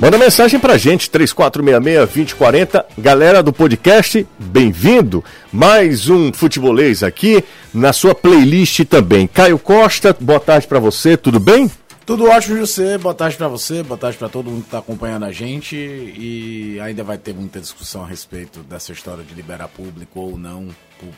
Manda mensagem pra gente, 3466-2040. Galera do podcast, bem-vindo. Mais um futebolês aqui na sua playlist também. Caio Costa, boa tarde para você, tudo bem? Tudo ótimo, José. Boa tarde para você, boa tarde para todo mundo que está acompanhando a gente. E ainda vai ter muita discussão a respeito dessa história de liberar público ou não, por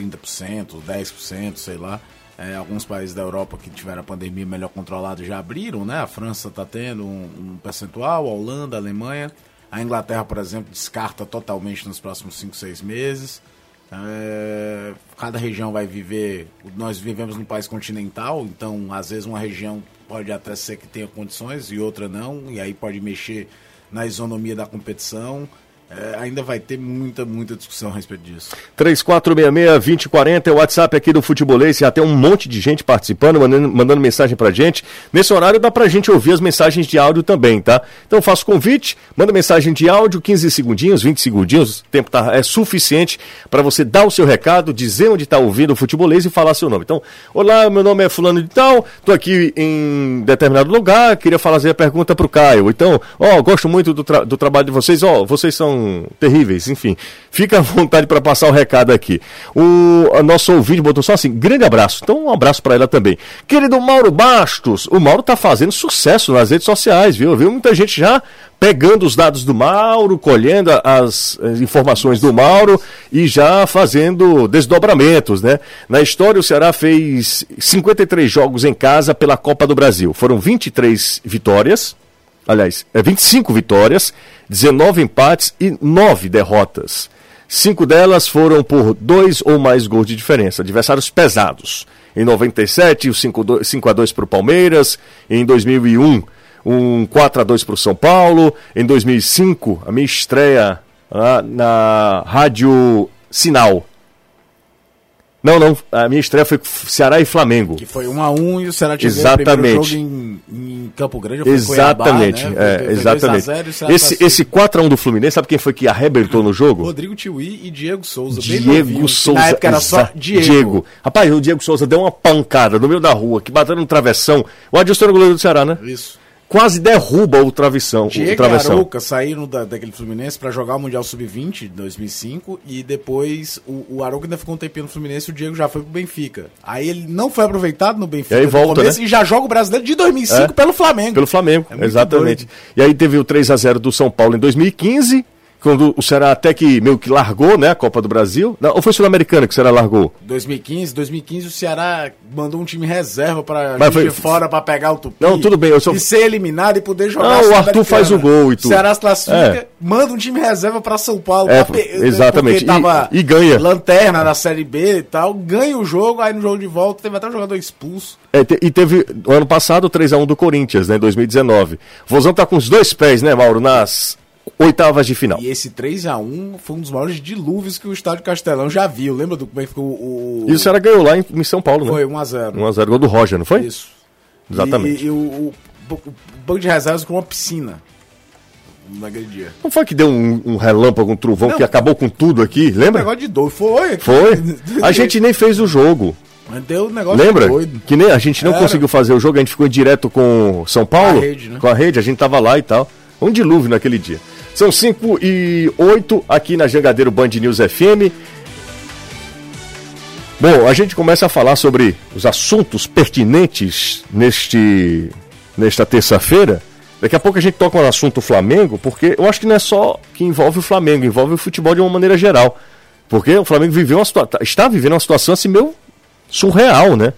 30%, 10%, sei lá. É, alguns países da Europa que tiveram a pandemia melhor controlada já abriram, né? A França está tendo um, um, percentual, a Holanda, a Alemanha. A Inglaterra, por exemplo, descarta totalmente nos próximos 5, 6 meses. É, cada região vai viver. Nós vivemos num país continental, então às vezes uma região pode até ser que tenha condições e outra não, e aí pode mexer na isonomia da competição. É, ainda vai ter muita, muita discussão a respeito disso. 3466-2040 é o WhatsApp aqui do Futebolês. Já tem um monte de gente participando, mandando, mandando mensagem pra gente. Nesse horário dá pra gente ouvir as mensagens de áudio também, tá? Então faço convite, manda mensagem de áudio, 15 segundinhos, 20 segundinhos. O tempo tá, é suficiente para você dar o seu recado, dizer onde está ouvindo o Futebolês e falar seu nome. Então, olá, meu nome é Fulano de Tal, tô aqui em determinado lugar, queria fazer a pergunta pro Caio. Então, ó, gosto muito do, tra do trabalho de vocês, ó, vocês são terríveis, enfim. Fica à vontade para passar o recado aqui. O nosso ouvinte botou só assim, grande abraço. Então, um abraço para ela também. Querido Mauro Bastos, o Mauro tá fazendo sucesso nas redes sociais, viu? Viu muita gente já pegando os dados do Mauro, colhendo as, as informações do Mauro e já fazendo desdobramentos, né? Na história, o Ceará fez 53 jogos em casa pela Copa do Brasil. Foram 23 vitórias, aliás, é 25 vitórias, 19 empates e 9 derrotas. Cinco delas foram por dois ou mais gols de diferença, adversários pesados. Em 97, o 5 a 2 para o Palmeiras. Em 2001, um 4 a 2 para o São Paulo. Em 2005, a minha estreia ah, na Rádio Sinal, não, não. A minha estreia foi Ceará e Flamengo. Que foi 1 um a 1 um, e o Ceará tinha exatamente. o jogo em, em, Campo Grande. Foi exatamente. Cuiabá, né? é, exatamente. 0, esse, esse 4 a 1 do Fluminense, sabe quem foi que arrebentou no jogo? Rodrigo Tiwi e Diego Souza. Diego novinho, Souza. Na época era só Diego. Diego. Rapaz, o Diego Souza deu uma pancada no meio da rua, que bateu no travessão. O Adilson era o goleiro do Ceará, né? Isso quase derruba o travessão. Diego o travessão. e Arouca saíram da, daquele Fluminense para jogar o Mundial Sub-20 de 2005 e depois o, o Arouca ainda ficou um tempinho no Fluminense e o Diego já foi pro Benfica. Aí ele não foi aproveitado no Benfica e aí volta, começo, né? e já joga o Brasileiro de 2005 é, pelo Flamengo. Pelo Flamengo, é exatamente. Doido. E aí teve o 3 a 0 do São Paulo em 2015 quando o Ceará até que meio que largou, né, a Copa do Brasil. Não, ou foi Sul-Americana que o Ceará largou? 2015, 2015 o Ceará mandou um time reserva para foi... fora para pegar o Tupi. Não, tudo bem, eu sou... e ser eliminado e poder jogar. Não, o Arthur faz o gol e tudo. O Ceará se classifica, é. manda um time reserva para São Paulo, é, pra... exatamente. E, e, ganha. Lanterna na Série B e tal, ganha o jogo, aí no jogo de volta teve até um jogador expulso. É, e teve ano passado o 3 a 1 do Corinthians, né, 2019. O Vozão tá com os dois pés, né, Mauro, nas oitavas de final. E esse 3 a 1 foi um dos maiores dilúvios que o estádio Castelão já viu. Lembra do como é que ficou o. E o Ceará ganhou lá em, em São Paulo, né? Foi 1x0. 1x0, gol do Roger, não foi? Isso. Exatamente. E, e o, o, o, banco de reservas com uma piscina. Naquele dia. Não foi que deu um, um relâmpago, um trovão não, que acabou com tudo aqui? Lembra? Um negócio de doido. Foi. Foi. A gente nem fez o jogo. Mas deu um negócio Lembra? doido. Que nem a gente não Era. conseguiu fazer o jogo, a gente ficou direto com São Paulo. Com a rede, né? Com a rede, a gente tava lá e tal. Um dilúvio naquele dia. São 5 e 8 aqui na Jangadeiro Band News FM. Bom, a gente começa a falar sobre os assuntos pertinentes neste, nesta terça-feira. Daqui a pouco a gente toca no assunto Flamengo, porque eu acho que não é só que envolve o Flamengo, envolve o futebol de uma maneira geral. Porque o Flamengo viveu uma situação, está vivendo uma situação assim meio surreal, né?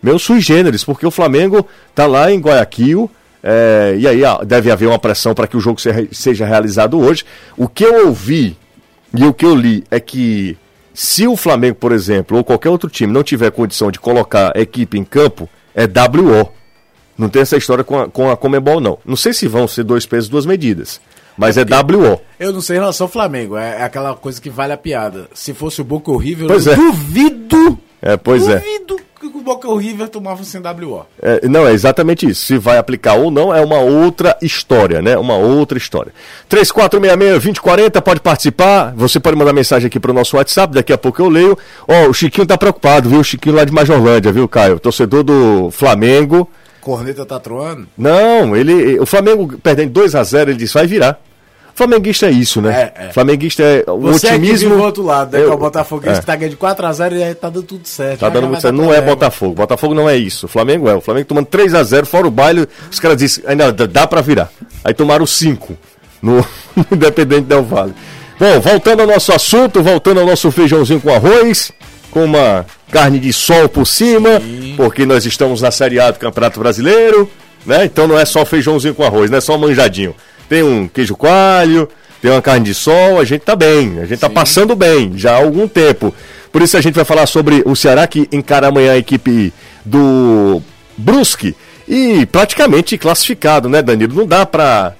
Meio sui generis, porque o Flamengo está lá em Guayaquil, é, e aí deve haver uma pressão para que o jogo seja realizado hoje. O que eu ouvi e o que eu li é que se o Flamengo, por exemplo, ou qualquer outro time não tiver condição de colocar a equipe em campo, é WO. Não tem essa história com a, com a Comebol, não. Não sei se vão ser dois pesos, duas medidas. Mas é, é WO. Eu não sei em relação ao Flamengo. É, é, aquela coisa que vale a piada. Se fosse o Boca horrível, pois eu é. duvido. É, pois duvido é. Que o Boca e o River tomavam sem WO. É, não, é exatamente isso. Se vai aplicar ou não é uma outra história, né? Uma outra história. 3466-2040, pode participar. Você pode mandar mensagem aqui para o nosso WhatsApp, daqui a pouco eu leio. Ó, oh, o Chiquinho tá preocupado, viu? O Chiquinho lá de Majorlândia, viu, Caio? Torcedor do Flamengo. corneta tá troando? Não, ele, o Flamengo perdendo 2 a 0 ele disse, vai virar. Flamenguista é isso, né? É, é. Flamenguista é o Você otimismo. É do outro lado, né? Eu, é o Botafogo é. que tá ganhando de 4x0 e aí tá dando tudo certo. Tá dando muito certo. Não é Botafogo. Botafogo não é isso. O Flamengo é. O Flamengo tomando 3x0, fora o baile, os caras dizem, ainda dá pra virar. Aí tomaram 5 no, no Independente Del Vale. Bom, voltando ao nosso assunto, voltando ao nosso feijãozinho com arroz, com uma carne de sol por cima, Sim. porque nós estamos na Série A do Campeonato Brasileiro, né? Então não é só feijãozinho com arroz, não é só manjadinho tem um queijo coalho, tem uma carne de sol, a gente tá bem, a gente tá Sim. tá passando bem já há algum tempo. Por isso a gente vai falar sobre o Ceará que encara amanhã a equipe do Brusque e praticamente classificado, né, Danilo? Não dá pra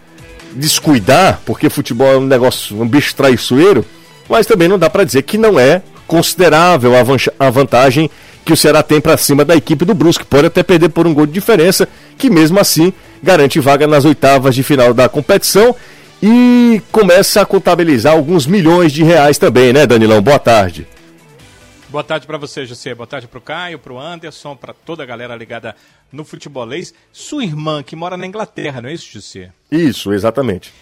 descuidar, porque futebol é um negócio, um bicho traiçoeiro, mas também não dá para dizer que não é considerável a vantagem que o Ceará tem para cima da equipe do Brusque. Pode até perder por um gol de diferença, que mesmo assim garante vaga nas oitavas de final da competição e começa a contabilizar alguns milhões de reais também, né, Danilão? Boa tarde. Boa tarde para você, José. Boa tarde para o Caio, para o Anderson, para toda a galera ligada no futebolês. Sua irmã que mora na Inglaterra, não é isso, José? Isso, exatamente.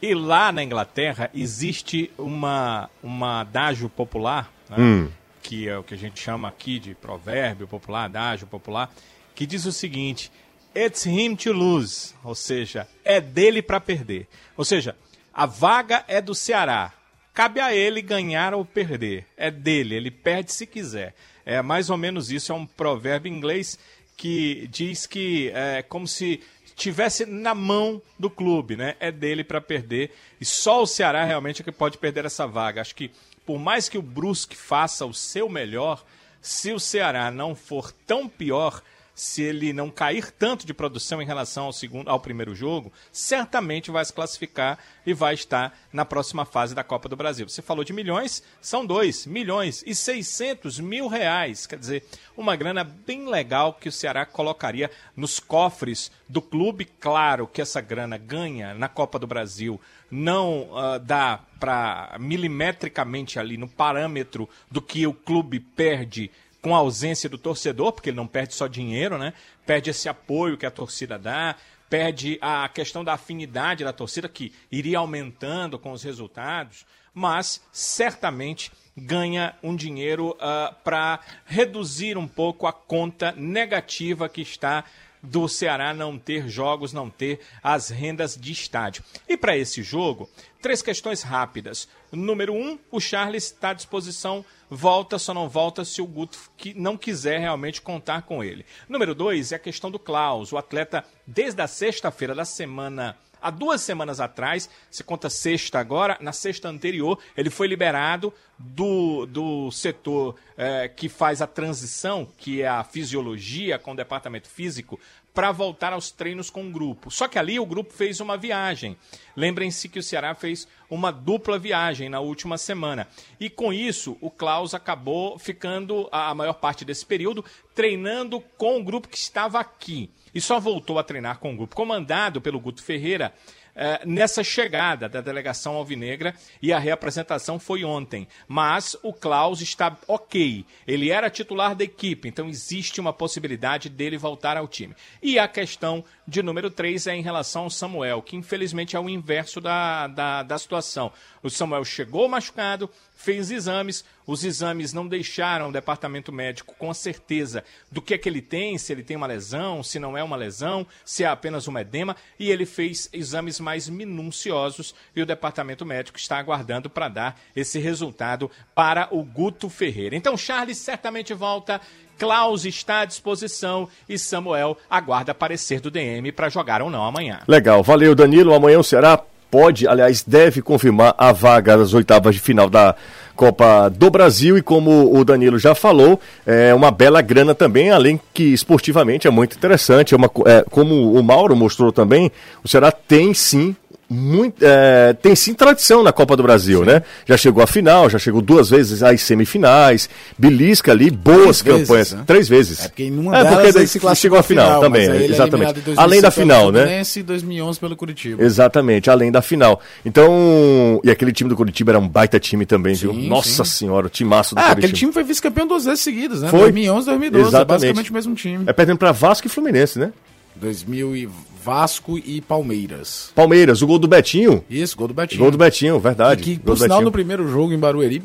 E lá na Inglaterra existe uma, uma adágio popular, né, hum. que é o que a gente chama aqui de provérbio popular, adágio popular, que diz o seguinte: It's him to lose, ou seja, é dele para perder. Ou seja, a vaga é do Ceará. Cabe a ele ganhar ou perder. É dele, ele perde se quiser. É mais ou menos isso, é um provérbio inglês que diz que é como se tivesse na mão do clube, né? É dele para perder e só o Ceará realmente é que pode perder essa vaga. Acho que por mais que o Brusque faça o seu melhor, se o Ceará não for tão pior, se ele não cair tanto de produção em relação ao segundo, ao primeiro jogo, certamente vai se classificar e vai estar na próxima fase da Copa do Brasil. Você falou de milhões, são dois milhões e 600 mil reais, quer dizer, uma grana bem legal que o Ceará colocaria nos cofres do clube. Claro que essa grana ganha na Copa do Brasil não uh, dá para milimetricamente ali no parâmetro do que o clube perde com a ausência do torcedor, porque ele não perde só dinheiro, né? Perde esse apoio que a torcida dá, perde a questão da afinidade da torcida, que iria aumentando com os resultados, mas certamente ganha um dinheiro uh, ah, para reduzir um pouco a conta negativa que está do Ceará não ter jogos, não ter as rendas de estádio. E para esse jogo, três questões rápidas. Número um, o Charles está à disposição, volta, só não volta se o Guto não quiser realmente contar com ele. Número dois é a questão do Klaus. O atleta, desde a sexta-feira da semana há duas semanas atrás, se conta sexta agora, na sexta anterior, ele foi liberado do, do setor é, que faz a transição, que é a fisiologia com o departamento físico, para voltar aos treinos com o grupo. Só que ali o grupo fez uma viagem. Lembrem-se que o Ceará fez uma dupla viagem na última semana. E com isso, o Klaus acabou ficando a maior parte desse período treinando com o grupo que estava aqui e só voltou a treinar com o grupo comandado pelo Guto Ferreira eh, nessa chegada da delegação alvinegra e a reapresentação foi ontem. Mas o Klaus está ok. Ele era titular da equipe, então existe uma possibilidade dele voltar ao time. E a questão de número 3 é em relação ao Samuel, que infelizmente é o inverso da, da, da situação. O Samuel chegou machucado, fez exames, os exames não deixaram o departamento médico com certeza do que é que ele tem, se ele tem uma lesão, se não é uma lesão, se é apenas um edema, e ele fez exames mais minuciosos e o departamento médico está aguardando para dar esse resultado para o Guto Ferreira. Então, Charles certamente volta. Klaus está à disposição e Samuel aguarda aparecer do DM para jogar ou não amanhã. Legal, valeu Danilo. Amanhã o Ceará pode, aliás, deve confirmar a vaga das oitavas de final da Copa do Brasil e como o Danilo já falou, é uma bela grana também, além que esportivamente é muito interessante, é uma, é, como o Mauro mostrou também, o Ceará tem sim muito, é, tem sim tradição na Copa do Brasil, sim. né? Já chegou à final, já chegou duas vezes às semifinais, belisca ali, boas Três campanhas. Vezes, né? Três vezes. É porque em uma é, porque daí se chegou à final, final também, é, exatamente. além da final, né? e 2011 pelo Curitiba. Exatamente, além da final. Então, e aquele time do Curitiba era um baita time também, sim, viu? Nossa sim. senhora, o timaço do ah, Curitiba. aquele time foi vice-campeão duas vezes seguidas, né? Foi. 2011, 2012, é exatamente. basicamente o mesmo time. É perdendo para Vasco e Fluminense, né? 2000 e Vasco e Palmeiras. Palmeiras, o gol do Betinho. Isso, gol do Betinho. Gol do Betinho, verdade. E que, por sinal, no primeiro jogo em Barueri,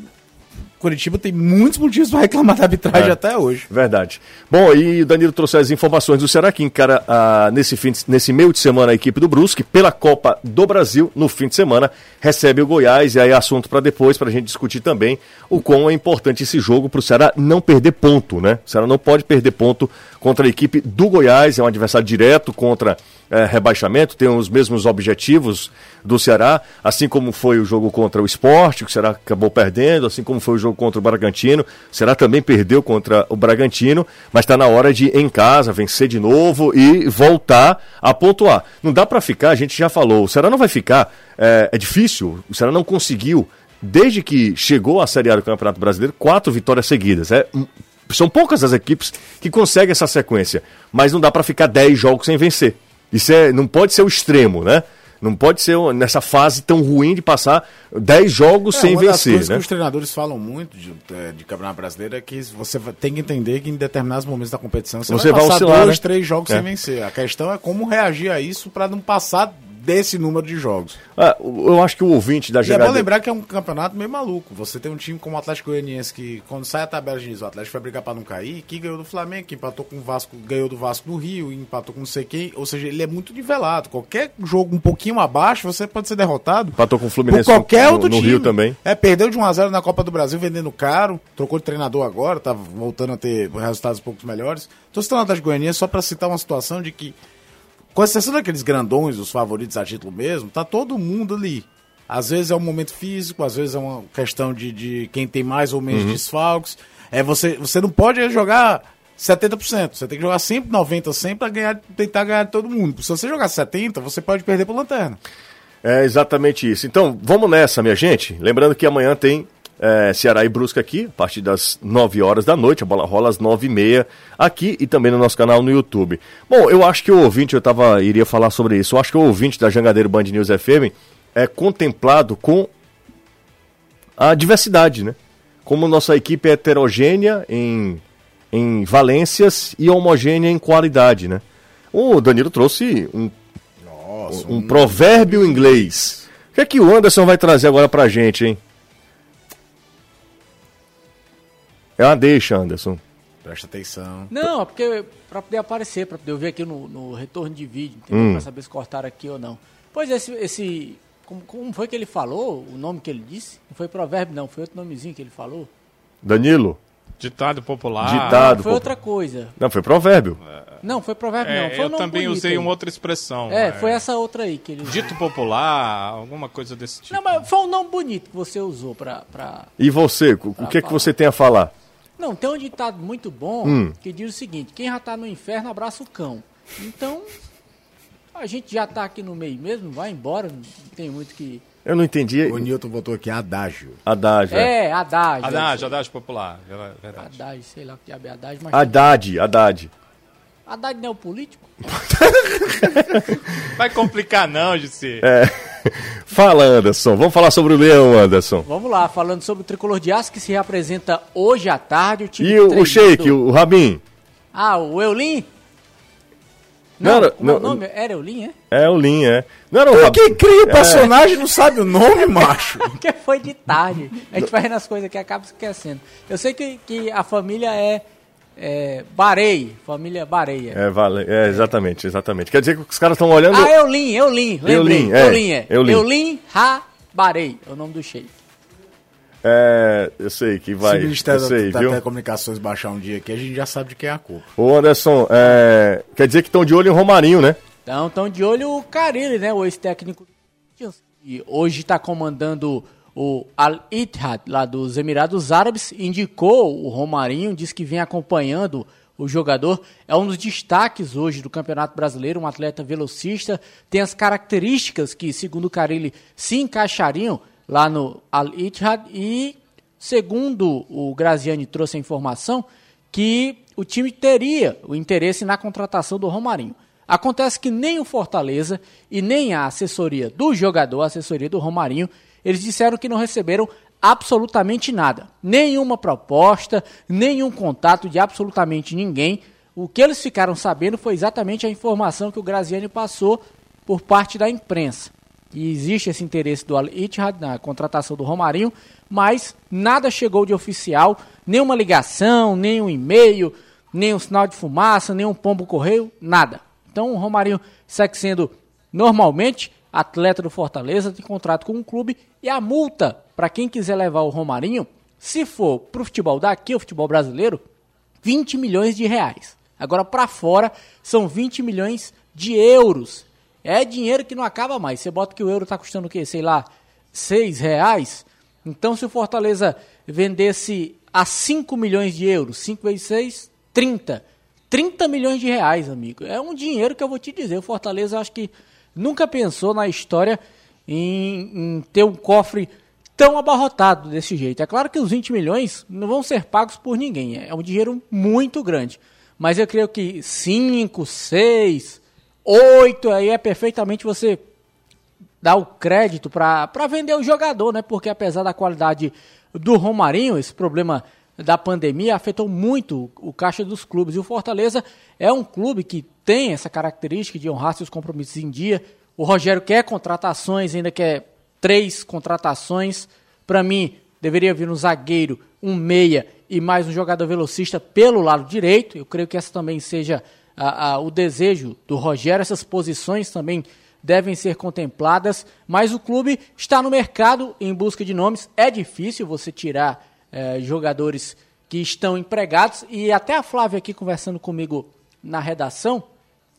Curitiba tem muitos motivos para reclamar da arbitragem é, até hoje. Verdade. Bom, e o Danilo trouxe as informações do Ceará que encara ah, nesse, fim, nesse meio de semana a equipe do Brusque pela Copa do Brasil no fim de semana recebe o Goiás e aí assunto para depois para a gente discutir também o quão é importante esse jogo para o Ceará não perder ponto, né? O Ceará não pode perder ponto contra a equipe do Goiás, é um adversário direto contra é, rebaixamento, tem os mesmos objetivos do Ceará, assim como foi o jogo contra o Esporte, que o Ceará acabou perdendo, assim como foi o jogo contra o Bragantino, o também perdeu contra o Bragantino, mas está na hora de, em casa, vencer de novo e voltar a pontuar. Não dá para ficar, a gente já falou, o Ceará não vai ficar, é, é difícil, o Ceará não conseguiu desde que chegou à Série A do Campeonato Brasileiro, quatro vitórias seguidas. É são poucas as equipes que conseguem essa sequência, mas não dá para ficar 10 jogos sem vencer. Isso é, não pode ser o extremo, né? Não pode ser nessa fase tão ruim de passar 10 jogos é, sem uma vencer. Coisas né? que os treinadores falam muito de, é, de Campeonato Brasileiro é que você tem que entender que em determinados momentos da competição você, você vai, vai passar oscilar, dois, né? três jogos é. sem vencer. A questão é como reagir a isso para não passar desse número de jogos. Ah, eu acho que o ouvinte da E é bom lembrar que é um campeonato meio maluco. Você tem um time como o Atlético Goianiense que, quando sai a tabela, diz o Atlético vai brigar para não cair, que ganhou do Flamengo, que empatou com o Vasco, ganhou do Vasco no Rio, empatou com não sei quem. Ou seja, ele é muito nivelado. Qualquer jogo um pouquinho abaixo, você pode ser derrotado. Empatou com o Fluminense por qualquer no, outro no time. Rio também. É, perdeu de 1x0 na Copa do Brasil, vendendo caro, trocou de treinador agora, tá voltando a ter resultados um pouco melhores. Tô citando o Atlético Goianiense só para citar uma situação de que com exceção daqueles grandões, os favoritos a título mesmo, tá todo mundo ali. Às vezes é um momento físico, às vezes é uma questão de, de quem tem mais ou menos uhum. desfalques. É você, você não pode jogar 70%, você tem que jogar sempre 90, 100 para ganhar, tentar ganhar de todo mundo. Se você jogar 70, você pode perder por lanterna. É exatamente isso. Então, vamos nessa, minha gente. Lembrando que amanhã tem é, Ceará e Brusca aqui, a partir das 9 horas da noite, a bola rola às 9 e meia aqui e também no nosso canal no YouTube. Bom, eu acho que o ouvinte, eu tava, iria falar sobre isso, eu acho que o ouvinte da Jangadeiro Band News FM é contemplado com a diversidade, né? Como nossa equipe é heterogênea em, em valências e homogênea em qualidade, né? O Danilo trouxe um, Nossa, um, um provérbio inglês. O que é que o Anderson vai trazer agora pra gente, hein? É uma deixa, Anderson. Presta atenção. Não, é porque para poder aparecer, para poder eu ver aqui no, no retorno de vídeo, entendeu? Hum. Para saber se cortaram aqui ou não. Pois esse, esse como, como foi que ele falou? O nome que ele disse? Não foi provérbio, não. Foi outro nomezinho que ele falou. Danilo? Ditado popular. Ditado. Foi pô. outra coisa. Não, foi provérbio. Não, foi provérbio, É, não. Foi eu também usei aí. uma outra expressão. É, foi essa outra aí que ele Dito popular, alguma coisa desse tipo. Não, mas foi um nome bonito que você usou pra. pra... E você, o o que é que você tem a falar? Não, tem um ditado muito bom Hum. que diz o seguinte: quem já tá no inferno abraça o cão. Então, a gente já tá aqui no meio mesmo, vai embora, não tem muito que. Eu não entendi. O Newton botou aqui adágio. Haddad, é. É, Haddad. Haddad, Haddad popular, verdade. Haddad, sei lá o que diabo é Haddad, mas. Haddad, Haddad. Haddad não é o político? Vai complicar não, Jussi. É. Fala, Anderson. Vamos falar sobre o Leão, Anderson. Vamos lá, falando sobre o tricolor de aço que se reapresenta hoje à tarde. O time E o, o Sheik, o Rabin? Ah, o Eulin? Não, Não, é o não- nome? Era Eulin, é? É o Lin, é. Não era o Rabin? Quem cria o personagem não sabe o nome, macho. Porque foi de tarde. A gente vai nas coisas que acaba esquecendo. Eu sei que, que a família é, é Barei, família Bareia. É, vale, é, exatamente, exatamente. Quer dizer que os caras estão olhando. Ah, Eulin, Eulin, lembrei. Eulin, é, Eulin, é. Eulin. Eulin Ha Barei, é o nome do sheik. É, eu sei que vai. Se o Ministério eu sei, da, da Telecomunicações baixar um dia aqui, a gente já sabe de quem é a culpa. Ô, Anderson, é, quer dizer que estão de olho em Romarinho, né? Então, estão de olho o Carilli, né? O ex-técnico e hoje está comandando o Al Ittihad, lá dos Emirados Árabes, indicou o Romarinho, diz que vem acompanhando o jogador. É um dos destaques hoje do Campeonato Brasileiro, um atleta velocista, tem as características que, segundo o Carilli, se encaixariam lá no Al Ittihad e, segundo o Graziani trouxe a informação, que o time teria o interesse na contratação do Romarinho. Acontece que nem o Fortaleza e nem a assessoria do jogador, a assessoria do Romarinho, eles disseram que não receberam absolutamente nada. Nenhuma proposta, nenhum contato de absolutamente ninguém. O que eles ficaram sabendo foi exatamente a informação que o Graziani passou por parte da imprensa. E existe esse interesse do Al-Ittihad na contratação do Romarinho, mas nada chegou de oficial, nenhuma ligação, nem um e-mail, nem um sinal de fumaça, nem um pombo correio, nada. Então o Romarinho segue sendo normalmente atleta do Fortaleza, tem contrato com o clube e a multa para quem quiser levar o Romarinho, se for para o futebol daqui, o futebol brasileiro, 20 milhões de reais. Agora para fora são 20 milhões de euros. É dinheiro que não acaba mais. Você bota que o euro está custando o quê? Sei lá, 6 reais. Então se o Fortaleza vendesse a 5 milhões de euros, 5 vezes 6, 30. 30 milhões de reais, amigo. É um dinheiro que eu vou te dizer. O Fortaleza acho que nunca pensou na história em, em, ter um cofre tão abarrotado desse jeito. É claro que os 20 milhões não vão ser pagos por ninguém, é um dinheiro muito grande. Mas eu creio que 5, 6, 8 aí é perfeitamente você dar o crédito para vender o jogador, né? Porque apesar da qualidade do Romarinho, esse problema da pandemia afetou muito o caixa dos clubes. E o Fortaleza é um clube que tem essa característica de honrar seus compromissos em dia. O Rogério quer contratações, ainda quer três contratações. Para mim, deveria vir um zagueiro, um meia e mais um jogador velocista pelo lado direito. Eu creio que essa também seja a, a, o desejo do Rogério. Essas posições também devem ser contempladas, mas o clube está no mercado em busca de nomes. É difícil você tirar é, jogadores que estão empregados. E até a Flávia aqui conversando comigo na redação,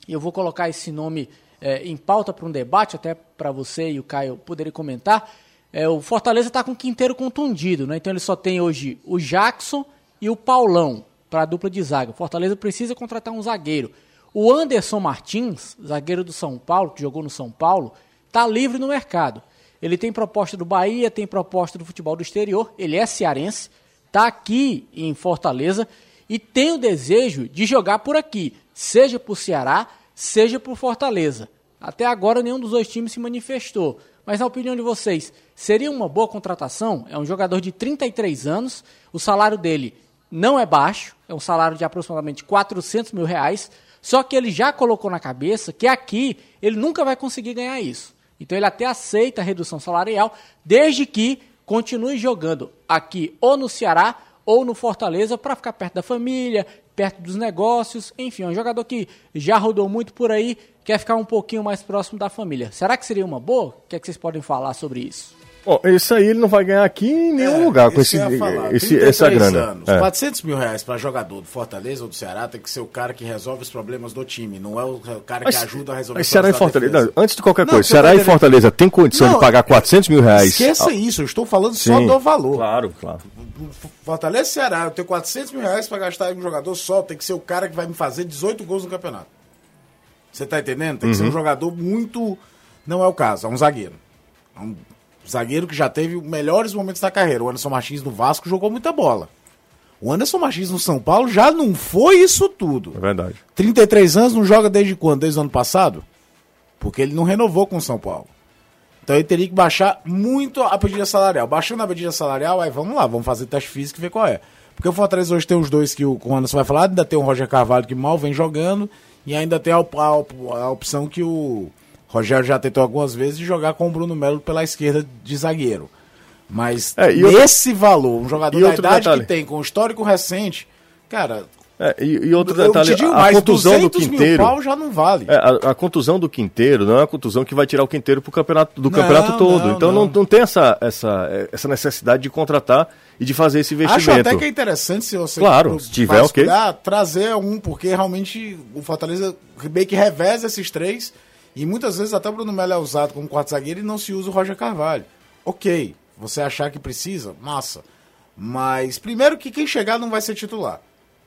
e eu vou colocar esse nome é, em pauta para um debate, até para você e o Caio poderem comentar. É, o Fortaleza está com o quinteiro contundido, né? então ele só tem hoje o Jackson e o Paulão para a dupla de zaga. O Fortaleza precisa contratar um zagueiro. O Anderson Martins, zagueiro do São Paulo, que jogou no São Paulo, está livre no mercado. Ele tem proposta do Bahia, tem proposta do futebol do exterior, ele é cearense, está aqui em Fortaleza e tem o desejo de jogar por aqui, seja o Ceará, seja para o Fortaleza. Até agora nenhum dos dois times se manifestou. Mas na opinião de vocês, seria uma boa contratação? É um jogador de 33 anos, o salário dele não é baixo, é um salário de aproximadamente 400 mil reais, só que ele já colocou na cabeça que aqui ele nunca vai conseguir ganhar isso. Então ele até aceita a redução salarial, desde que continue jogando aqui ou no Ceará ou no Fortaleza para ficar perto da família, perto dos negócios, enfim, é um jogador que já rodou muito por aí, quer ficar um pouquinho mais próximo da família. Será que seria uma boa? O que, é que vocês podem falar sobre isso? Bom, isso aí ele não vai ganhar aqui em nenhum é, lugar com esse, esse, essa grana. Anos, é. 400 mil reais para jogador do Fortaleza ou do Ceará tem que ser o cara que resolve os problemas do time, não é o cara mas, que ajuda a resolver mas Ceará e Fortaleza, não, antes de qualquer não, coisa, Ceará e Fortaleza tem condição não, de pagar 400 mil reais? Esqueça isso, eu estou falando Sim, só do valor. Claro, claro. Fortaleza e Ceará, eu tenho 400 mil reais para gastar em um jogador só, tem que ser o cara que vai me fazer 18 gols no campeonato. Você tá entendendo? Tem que uhum. ser um uhum. jogador muito. Não é o caso, é um zagueiro. É um Zagueiro que já teve melhores momentos da carreira. O Anderson Martins no Vasco jogou muita bola. O Anderson Martins no São Paulo já não foi isso tudo. É verdade. 33 anos não joga desde quando? Desde o ano passado? Porque ele não renovou com o São Paulo. Então ele teria que baixar muito a pedida salarial. Baixando a pedida salarial, aí vamos lá, vamos fazer teste físico e ver qual é. Porque o Fortaleza hoje tem os dois que o Anderson vai falar, ainda tem o Roger Carvalho que mal vem jogando, e ainda tem a, a, a opção que o Rogério já tentou algumas vezes jogar com o Bruno Melo pela esquerda de zagueiro. Mas é, nesse outro... valor, um jogador da idade detalhe. que tem, com histórico recente, cara, é, e, e, outro detalhe, a mais, contusão do Quinteiro. Mil pau já não vale. É, a, a, contusão do Quinteiro não é a contusão que vai tirar o Quinteiro pro campeonato, do não, campeonato todo. Não, então não. Não, não tem essa, essa, essa necessidade de contratar e de fazer esse investimento. Acho até que é interessante se você claro, se tiver, okay. trazer um, porque realmente o Fortaleza meio que reveza esses três e muitas vezes até o Bruno Melo é usado como quarto zagueiro e não se usa o Roger Carvalho. Ok, você achar que precisa, massa. Mas primeiro que quem chegar não vai ser titular.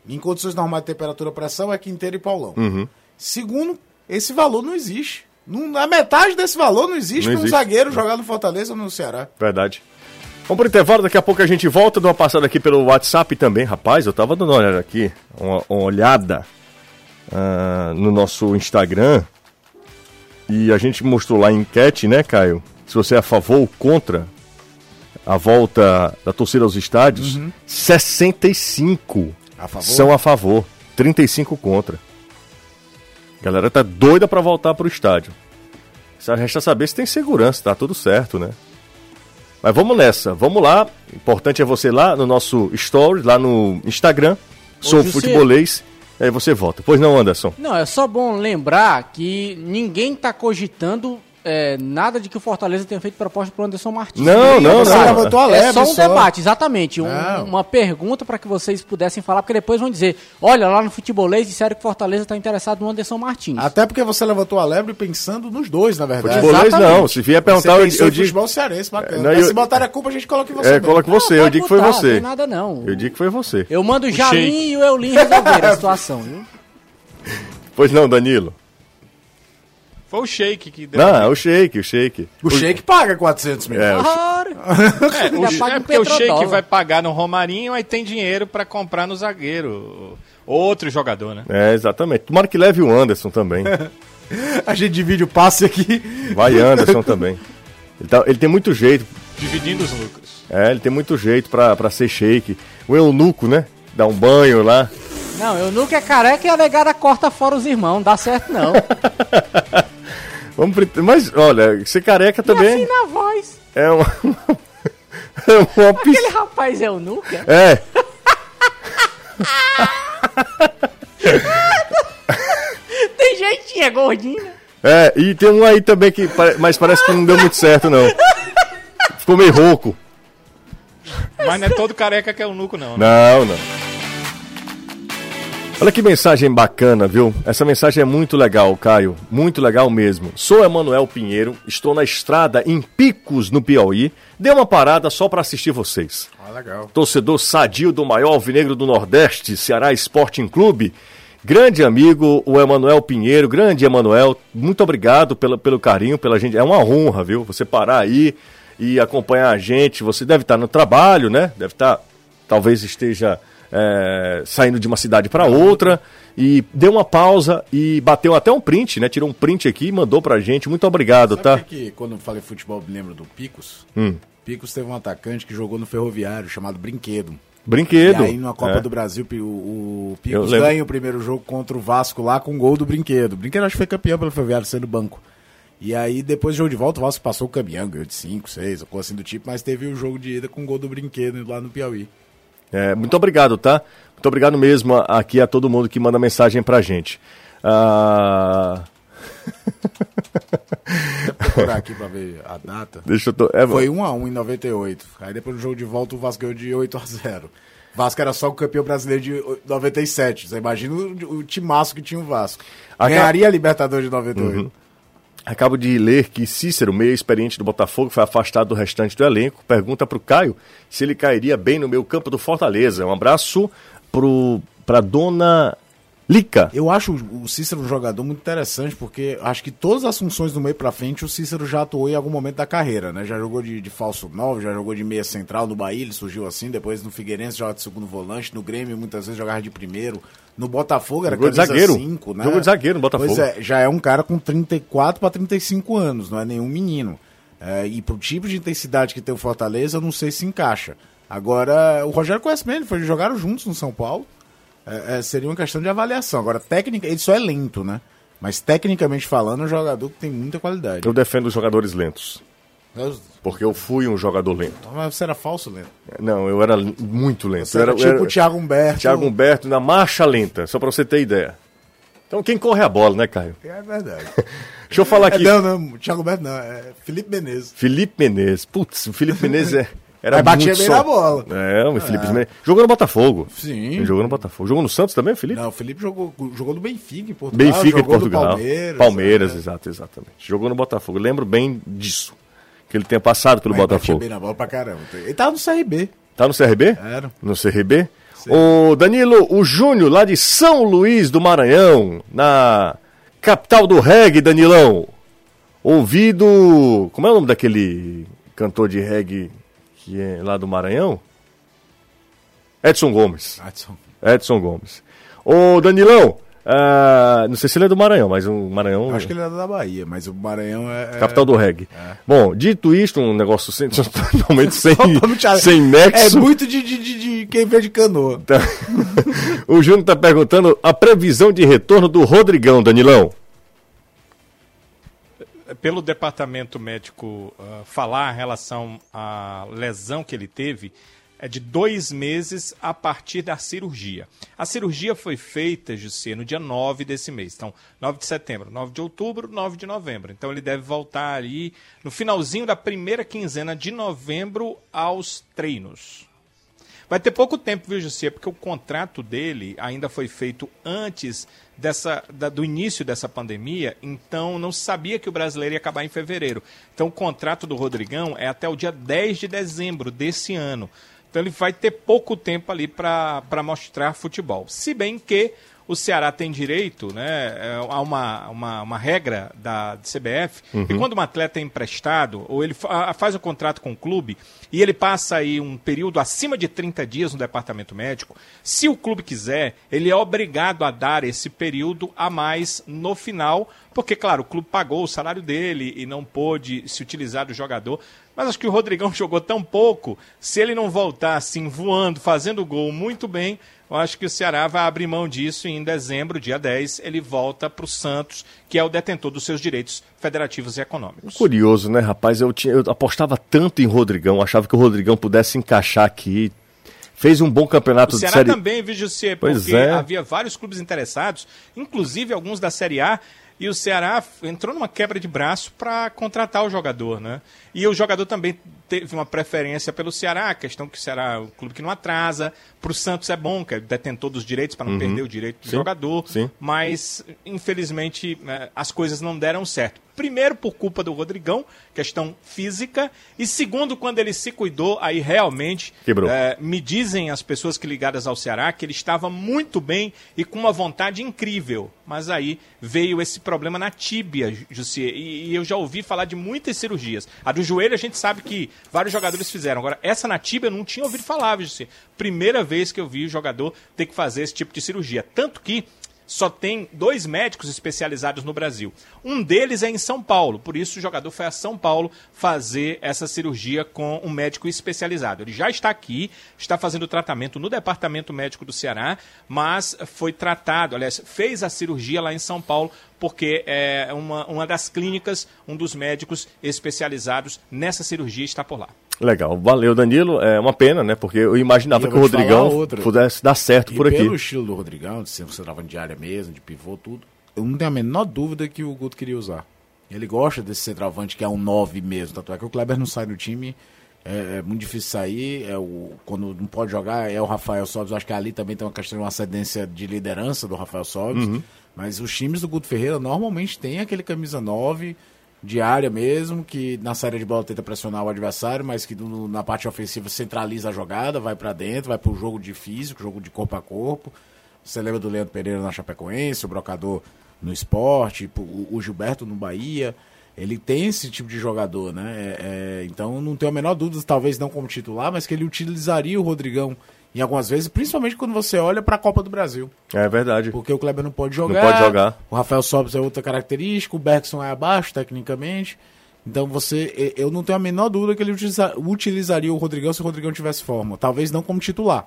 Em condições normais de temperatura e pressão é Quinteiro e Paulão. Uhum. Segundo, esse valor não existe. Não, a metade desse valor não existe para um zagueiro jogar no Fortaleza ou no Ceará. Verdade. Vamos pro intervalo, daqui a pouco a gente volta. Dou uma passada aqui pelo WhatsApp também. Rapaz, eu tava dando uma olhada aqui, uma, uma olhada uh, no nosso Instagram. E a gente mostrou lá em enquete, né, Caio? Se você é a favor ou contra a volta da torcida aos estádios, uhum. 65 a são a favor. 35 contra. A galera tá doida pra voltar pro estádio. Só resta saber se tem segurança, tá tudo certo, né? Mas vamos nessa, vamos lá. Importante é você lá no nosso story, lá no Instagram. Sou José. futebolês. Aí você volta. Pois não, Anderson? Não, é só bom lembrar que ninguém tá cogitando é, nada de que o Fortaleza tenha feito proposta pro Anderson Martins. Não, não, Você não. levantou a É só um só. debate, exatamente. Um- Não. uma pergunta para que vocês pudessem falar, porque depois vão dizer: olha, lá no futebolês disseram que o Fortaleza está interessado no Anderson Martins. Até porque você levantou a lebre pensando nos dois, na verdade. Futebolês Exatamente. não. Se vier perguntar, você eu, eu em digo. futebol cearense, bacana. Não, eu- se botar a culpa, a gente coloca em você. É, coloca você. Não, Eu digo que foi você. Não tem nada não. Eu digo que foi você. Eu mando o Jalim e o Eulin resolver a situação, viu? Pois não, Danilo. Foi o Sheik que deu. Não, é o Shake, o Shake. O Sheik paga 400 mil. É, o Claro. É, o, é porque o Sheik petrodólar. vai pagar no Romarinho, aí tem dinheiro pra comprar no zagueiro. Outro jogador, né? É, exatamente. Tomara que leve o Anderson também. A gente divide o passe aqui. Vai Anderson também. Ele, tá- ele tem muito jeito. Dividindo os lucros. É, ele tem muito jeito pra, pra ser shake. O eunuco, né? Dá um banho lá. Não, eu nunca é careca e a negada corta fora os irmãos. Não dá certo, não. Vamos pre- Mas, olha, ser careca E também assim na voz. é uma. é uma pis- Aquele rapaz é o Nuca? É. Tem jeitinho, é gordinho. É, e tem um aí também que. Mas parece que não deu muito certo, não. Ficou meio rouco. Mas não é todo careca que é o Nuco, não. né? Não, não. Olha que mensagem bacana, viu? Essa mensagem é muito legal, Caio. Muito legal mesmo. Sou Emanuel Pinheiro, estou na estrada em Picos, no Piauí. Dei uma parada só para assistir vocês. Ah, legal. Torcedor sadio do maior alvinegro do Nordeste, Ceará Sporting Clube. Grande amigo, o Emanuel Pinheiro. Grande Emanuel, muito obrigado pelo, pelo carinho, pela gente. É uma honra, viu? Você parar aí e acompanhar a gente. Você deve estar no trabalho, né? Deve estar, talvez esteja é, saindo de uma cidade para outra. E deu uma pausa e bateu até um print, né? Tirou um print aqui e mandou pra gente. Muito obrigado, Sabe tá? o que, que quando eu falei futebol, me lembro do Picos? Hum. Picos teve um atacante que jogou no Ferroviário, chamado Brinquedo. Brinquedo. E aí, na Copa É. do Brasil, o, o Picos ganha o primeiro jogo contra o Vasco lá com gol do Brinquedo. O Brinquedo acho que foi campeão pelo Ferroviário, sendo banco. E aí, depois do jogo de volta, o Vasco passou o caminhão, ganhou de 5, 6, ou coisa assim do tipo, mas teve o jogo de ida com gol do Brinquedo lá no Piauí. É, muito obrigado, tá? Muito obrigado mesmo a- aqui a todo mundo que manda mensagem pra gente. Ah, Vou procurar aqui pra ver a data. deixa eu. To... É, Foi 1x1 em 98. Aí depois do jogo de volta, o Vasco ganhou de 8x0. Vasco era só o campeão brasileiro de 97. Você imagina o, o timaço que tinha o Vasco. Ganharia a Libertadores de 98. Acabo de ler que Cícero, meio experiente do Botafogo, foi afastado do restante do elenco. Pergunta pro Caio se ele cairia bem no meio campo do Fortaleza. Um abraço pro, pra dona Lica. Eu acho o Cícero um jogador muito interessante, porque acho que todas as funções do meio pra frente o Cícero já atuou em algum momento da carreira, né? Já jogou de, de falso 9, já jogou de meia central no Bahia, ele surgiu assim, depois no Figueirense jogava de segundo volante, no Grêmio muitas vezes jogava de primeiro, no Botafogo era Jogou de camisa zagueiro. 5, né? Jogou de zagueiro no Botafogo. Pois é, já é um cara com 34 para 35 anos, não é nenhum menino. É, e pro tipo de intensidade que tem o Fortaleza, eu não sei se encaixa. Agora, o Rogério conhece bem, ele foi, jogaram juntos no São Paulo. É, é, seria uma questão de avaliação. Agora, técnica, ele só é lento, né? Mas tecnicamente falando, é um jogador que tem muita qualidade. Eu defendo os jogadores lentos. Mas Porque eu fui um jogador lento. você era falso lento. Não, eu era muito lento. Você eu era, tipo eu o Thiago Humberto. Thiago Humberto na marcha lenta, só pra você ter ideia. Então quem corre a bola, né, Caio? É verdade. Deixa eu falar É, aqui. não, não, Thiago Humberto não, é Felipe Menezes. Felipe Menezes. Putz, o Felipe Menezes é, era Mas batia bem na bola. É, o Felipe Menezes. Jogou no Botafogo. Sim. Ele jogou no Botafogo. Jogou no Santos também, Felipe? Não, o Felipe jogou, jogou no Benfica em Portugal. Benfica no Portugal. Palmeiras. Palmeiras, é. exato, exatamente. Jogou no Botafogo. Eu lembro bem disso. Que ele tenha passado pelo Mas batia Botafogo. bem na bola pra caramba. Ele tava no CRB. Tá no CRB? Era. No CRB? O Danilo, o Júnior, lá de São Luís do Maranhão, na capital do reggae, Danilão. Ouvido. Como é o nome daquele cantor de reggae que é lá do Maranhão? Edson Gomes. Adson. Edson Gomes. Ô, Danilão, ah, não sei se ele é do Maranhão, mas o Maranhão. Eu acho que ele era da Bahia, mas o Maranhão é. é- Capital do reggae. Bom, dito isto, um negócio sem, totalmente sem, sem É nexo. muito de, de, de, de quem vê de canoa. Tá. o Júnior está perguntando a previsão de retorno do Rodrigão, Danilão. Pelo departamento médico uh, falar em relação à lesão que ele teve, é de dois meses a partir da cirurgia. A cirurgia foi feita, José, no dia 9 desse mês. Então, 9 de setembro, 9 de outubro, 9 de novembro. Então, ele deve voltar ali no finalzinho da primeira quinzena de novembro aos treinos. Vai ter pouco tempo, viu, José? Porque o contrato dele ainda foi feito antes dessa, da, do início dessa pandemia, então não se sabia que o brasileiro ia acabar em fevereiro. Então o contrato do Rodrigão é até o dia 10 de dezembro desse ano. Então ele vai ter pouco tempo ali para mostrar futebol. Se bem que o Ceará tem direito né, é, a uma, uma, uma regra da CBF, uhum. e quando um atleta é emprestado, ou ele faz o um contrato com o clube, e ele passa aí um período acima de 30 dias no departamento médico, se o clube quiser, ele é obrigado a dar esse período a mais no final, porque, claro, o clube pagou o salário dele e não pôde se utilizar do jogador. Mas acho que o Rodrigão jogou tão pouco, se ele não voltar assim, voando, fazendo gol muito bem, eu acho que o Ceará vai abrir mão disso e em dezembro, dia 10, ele volta para o Santos, que é o detentor dos seus direitos federativos e econômicos. Curioso, né, rapaz? Eu, tinha, eu apostava tanto em Rodrigão, achava que o Rodrigão pudesse encaixar aqui. Fez um bom campeonato o Ceará de série... também, viu, José? Porque é. havia vários clubes interessados, inclusive alguns da Série A, e o Ceará entrou numa quebra de braço para contratar o jogador, né? E o jogador também teve uma preferência pelo Ceará, a questão que o Ceará é um clube que não atrasa. Para o Santos é bom, que é detentor dos direitos para não uhum. perder o direito do sim, jogador. Sim. Mas, infelizmente, é, as coisas não deram certo. Primeiro, por culpa do Rodrigão, questão física. E segundo, quando ele se cuidou, aí realmente é, me dizem as pessoas que ligadas ao Ceará que ele estava muito bem e com uma vontade incrível. Mas aí veio esse problema na tíbia, Jussi. E, e eu já ouvi falar de muitas cirurgias. A do joelho a gente sabe que vários jogadores fizeram. Agora, essa na tíbia eu não tinha ouvido falar, viu, Jussi. Primeira vez que eu vi o jogador ter que fazer esse tipo de cirurgia. Tanto que só tem dois médicos especializados no Brasil. Um deles é em São Paulo, por isso o jogador foi a São Paulo fazer essa cirurgia com um médico especializado. Ele já está aqui, está fazendo tratamento no departamento médico do Ceará, mas foi tratado, aliás, fez a cirurgia lá em São Paulo porque é uma, uma das clínicas, um dos médicos especializados nessa cirurgia está por lá. Legal, valeu Danilo. É uma pena, né? Porque eu imaginava eu que o Rodrigão pudesse dar certo e por aqui. Pelo estilo do Rodrigão, de sempre você trava de área mesmo, de pivô, tudo, eu não tenho a menor dúvida que o Guto queria usar. Ele gosta desse centroavante que é um 9 mesmo, tanto é que o Kleber não sai do time, é, é, muito difícil sair, é o, quando não pode jogar é o Rafael Sobis, acho que ali também tem uma questão de uma ascendência de liderança do Rafael Sobis, uhum. mas os times do Guto Ferreira normalmente tem aquele camisa 9, de área mesmo, que na série de bola tenta pressionar o adversário, mas que no, na parte ofensiva centraliza a jogada, vai para dentro, vai para o jogo de físico, jogo de corpo a corpo. Você lembra do Leandro Pereira na Chapecoense, o Brocador no esporte, o, o Gilberto no Bahia. Ele tem esse tipo de jogador, né? É, é, então não tenho a menor dúvida, talvez não como titular, mas que ele utilizaria o Rodrigão em algumas vezes, principalmente quando você olha para a Copa do Brasil. É verdade. Porque o Kleber não pode jogar. Não pode jogar. O Rafael Sobres é outra característica, o Bergson é abaixo tecnicamente. Então você, eu não tenho a menor dúvida que ele utiliza, utilizaria o Rodrigão se o Rodrigão tivesse forma. Talvez não como titular.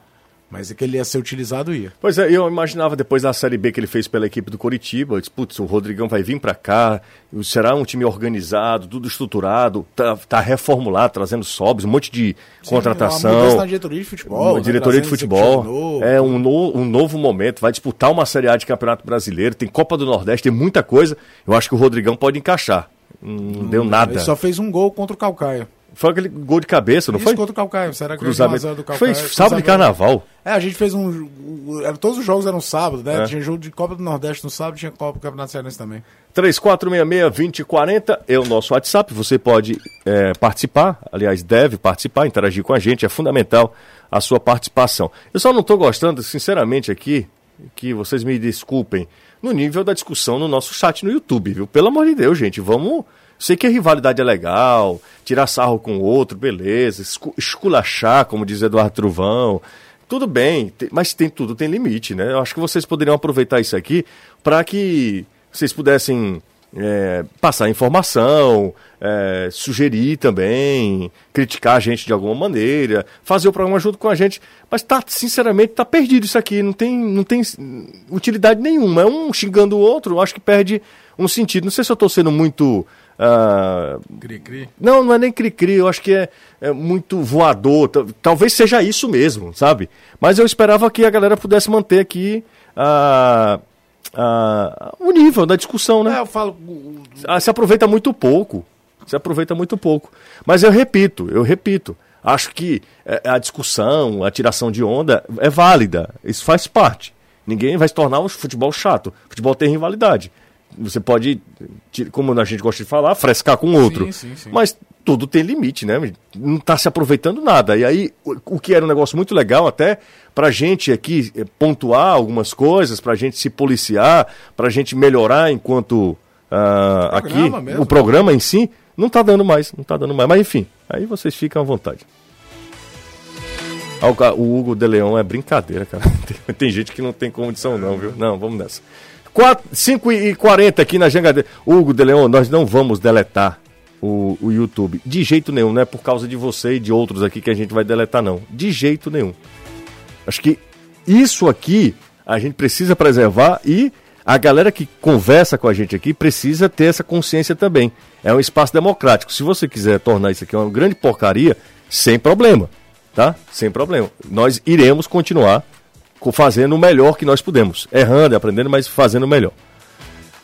Mas é que ele ia ser utilizado, ia. Pois é, eu imaginava depois da Série B que ele fez pela equipe do Coritiba, eu disse, putz, o Rodrigão vai vir para cá, será um time organizado, tudo estruturado, tá, tá reformulado, trazendo sobres, um monte de Sim, contratação. na diretoria de futebol. Né, diretoria de futebol. Novo, é um, no, um novo momento, vai disputar uma Série A de Campeonato Brasileiro, tem Copa do Nordeste, tem muita coisa. Eu acho que o Rodrigão pode encaixar. Não hum, deu nada. Ele só fez um gol contra o Calcaia. Foi aquele gol de cabeça, não Isso foi? contra o Calcaio, será que Cruzamento. do Calcaio? Foi sábado de carnaval. É, a gente fez um. Todos os jogos eram sábado, né? É. Tinha jogo de Copa do Nordeste no sábado, tinha Copa do Campeonato Cearense também. 3466-2040 é o nosso WhatsApp. Você pode é, participar, aliás, deve participar, interagir com a gente, é fundamental a sua participação. Eu só não estou gostando, sinceramente, aqui, que vocês me desculpem, no nível da discussão no nosso chat no YouTube, viu? Pelo amor de Deus, gente, vamos Sei que a rivalidade é legal, tirar sarro com o outro, beleza, esculachar, como diz Eduardo Truvão, tudo bem, mas tem tudo tem limite, né? Eu acho que vocês poderiam aproveitar isso aqui para que vocês pudessem é, passar informação, é, sugerir também, criticar a gente de alguma maneira, fazer o programa junto com a gente. Mas tá, sinceramente, tá perdido isso aqui. Não tem, não tem utilidade nenhuma. É um xingando o outro, acho que perde um sentido. Não sei se eu estou sendo muito. Uh... Cri-cri? Não, não é nem cri-cri, eu acho que é, é muito voador. Talvez seja isso mesmo, sabe? Mas eu esperava que a galera pudesse manter aqui. Uh ah, o nível da discussão, né? É, eu falo. Ah, se aproveita muito pouco. Se aproveita muito pouco. Mas eu repito, eu repito. Acho que é, a discussão, a tiração de onda é válida. Isso faz parte. Ninguém vai se tornar um futebol chato. Futebol tem rivalidade. Você pode, como a gente gosta de falar, frescar com outro. Sim, sim, sim. Mas tudo tem limite, né? Não está se aproveitando nada. E aí, o, o, que era um negócio muito legal até para a gente aqui eh, pontuar algumas coisas, para a gente se policiar, para a gente melhorar enquanto uh, aqui mesmo. o programa em si, não está dando mais, não está dando mais. Mas enfim, aí vocês ficam à vontade. Ah, o Hugo de Leão é brincadeira, cara. Tem, tem gente que não tem condição não, viu? Não, vamos nessa. 5 e 40 aqui na Jangadeira. Hugo de Leão, nós não vamos deletar o, o YouTube. De jeito nenhum, não é por causa de você e de outros aqui que a gente vai deletar, não. De jeito nenhum. Acho que isso aqui a gente precisa preservar e a galera que conversa com a gente aqui precisa ter essa consciência também. É um espaço democrático. Se você quiser tornar isso aqui uma grande porcaria, sem problema, tá? Sem problema. Nós iremos continuar fazendo o melhor que nós podemos. Errando, aprendendo, mas fazendo o melhor.